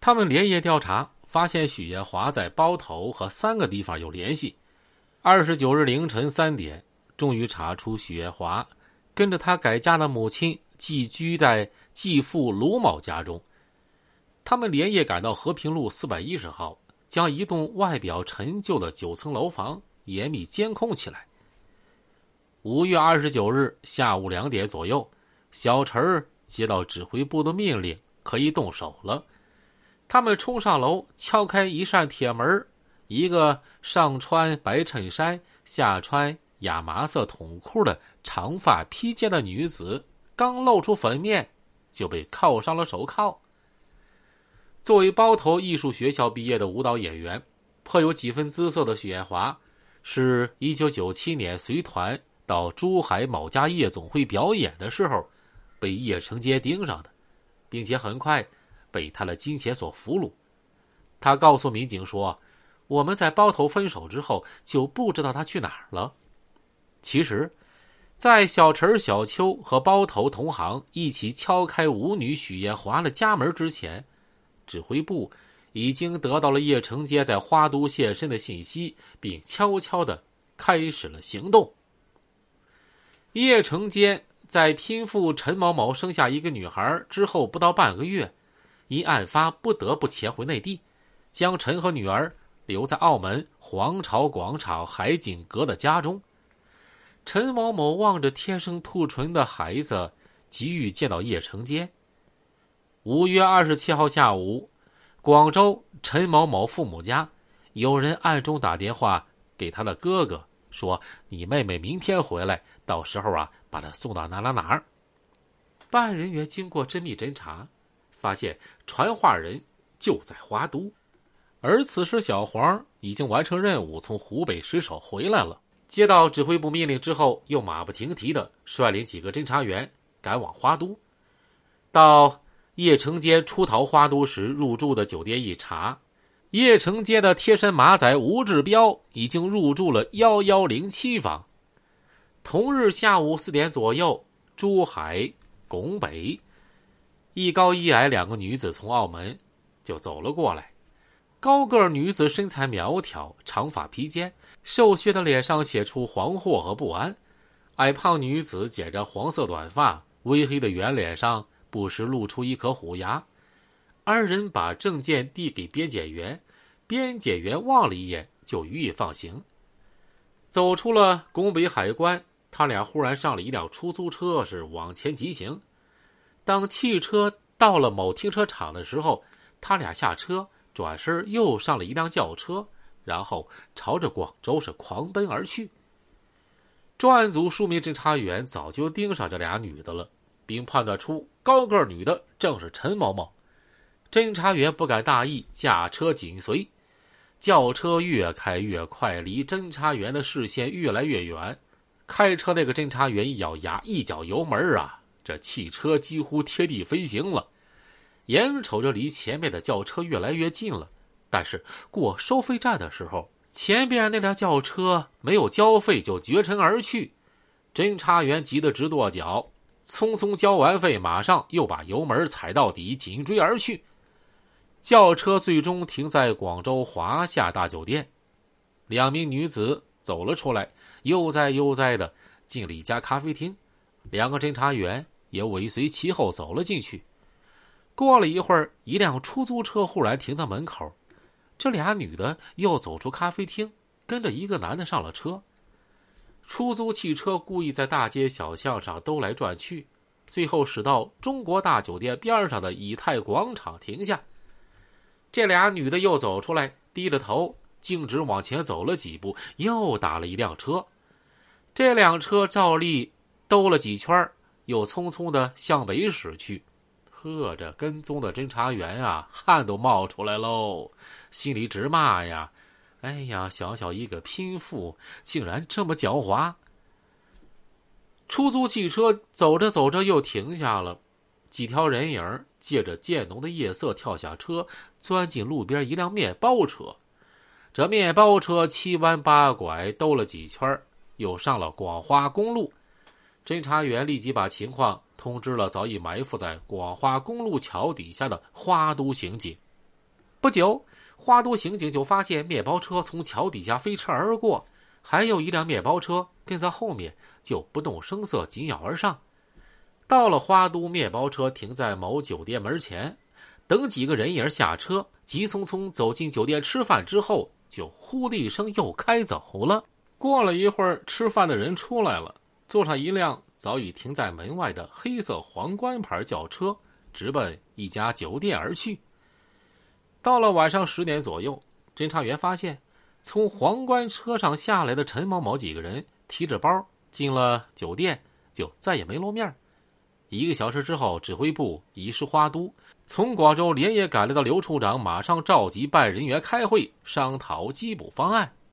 他们连夜调查，发现许艳华在包头和三个地方有联系。二十九日凌晨三点，终于查出许艳华跟着他改嫁的母亲寄居在继父卢某家中。他们连夜赶到和平路四百一十号，将一栋外表陈旧的九层楼房严密监控起来。五月二十九日下午两点左右，小陈接到指挥部的命令，可以动手了。他们冲上楼，敲开一扇铁门，一个上穿白衬衫、下穿亚麻色筒裤的长发披肩的女子，刚露出粉面，就被铐上了手铐。作为包头艺术学校毕业的舞蹈演员，颇有几分姿色的许艳华，是一九九七年随团到珠海某家夜总会表演的时候，被叶成杰盯上的，并且很快被他的金钱所俘虏。他告诉民警说：“我们在包头分手之后，就不知道他去哪儿了。”其实，在小陈、小秋和包头同行一起敲开舞女许艳华的家门之前。指挥部已经得到了叶成杰在花都现身的信息，并悄悄的开始了行动。叶成杰在拼父陈某某生下一个女孩之后不到半个月，因案发不得不潜回内地，将陈和女儿留在澳门皇朝广场海景阁的家中。陈某某望着天生兔唇的孩子，急于见到叶成杰。五月二十七号下午，广州陈某某父母家有人暗中打电话给他的哥哥，说：“你妹妹明天回来，到时候啊，把她送到哪哪哪儿。”办案人员经过缜密侦查，发现传话人就在花都，而此时小黄已经完成任务，从湖北失守回来了。接到指挥部命令之后，又马不停蹄的率领几个侦查员赶往花都，到。叶成街出逃花都时入住的酒店一查，叶成街的贴身马仔吴志彪已经入住了幺幺零七房。同日下午四点左右，珠海拱北，一高一矮两个女子从澳门就走了过来。高个女子身材苗条，长发披肩，瘦削的脸上写出惶惑和不安；矮胖女子剪着黄色短发，微黑的圆脸上。不时露出一颗虎牙，二人把证件递给边检员，边检员望了一眼，就予以放行。走出了拱北海关，他俩忽然上了一辆出租车，是往前疾行。当汽车到了某停车场的时候，他俩下车，转身又上了一辆轿车，然后朝着广州是狂奔而去。专案组数名侦查员早就盯上这俩女的了。并判断出高个女的正是陈某某，侦查员不敢大意，驾车紧随，轿车越开越快，离侦查员的视线越来越远。开车那个侦查员一咬牙，一脚油门啊，这汽车几乎贴地飞行了。眼瞅着离前面的轿车越来越近了，但是过收费站的时候，前边那辆轿车没有交费就绝尘而去，侦查员急得直跺脚。匆匆交完费，马上又把油门踩到底，紧追而去。轿车最终停在广州华夏大酒店，两名女子走了出来，悠哉悠哉的进了一家咖啡厅，两个侦查员也尾随其后走了进去。过了一会儿，一辆出租车忽然停在门口，这俩女的又走出咖啡厅，跟着一个男的上了车。出租汽车故意在大街小巷上兜来转去，最后驶到中国大酒店边上的以太广场停下。这俩女的又走出来，低着头，径直往前走了几步，又打了一辆车。这辆车照例兜了几圈，又匆匆的向北驶去。呵，这跟踪的侦查员啊，汗都冒出来喽，心里直骂呀。哎呀，小小一个拼妇，竟然这么狡猾！出租汽车走着走着又停下了，几条人影借着渐浓的夜色跳下车，钻进路边一辆面包车。这面包车七弯八拐，兜了几圈，又上了广花公路。侦查员立即把情况通知了早已埋伏在广花公路桥底下的花都刑警。不久，花都刑警就发现面包车从桥底下飞驰而过，还有一辆面包车跟在后面，就不动声色紧咬而上。到了花都，面包车停在某酒店门前，等几个人影下车，急匆匆走进酒店吃饭之后，就呼的一声又开走了。过了一会儿，吃饭的人出来了，坐上一辆早已停在门外的黑色皇冠牌轿车，直奔一家酒店而去。到了晚上十点左右，侦查员发现，从皇冠车上下来的陈某某几个人提着包进了酒店，就再也没露面。一个小时之后，指挥部已是花都，从广州连夜赶来的刘处长马上召集办案人员开会，商讨缉捕方案。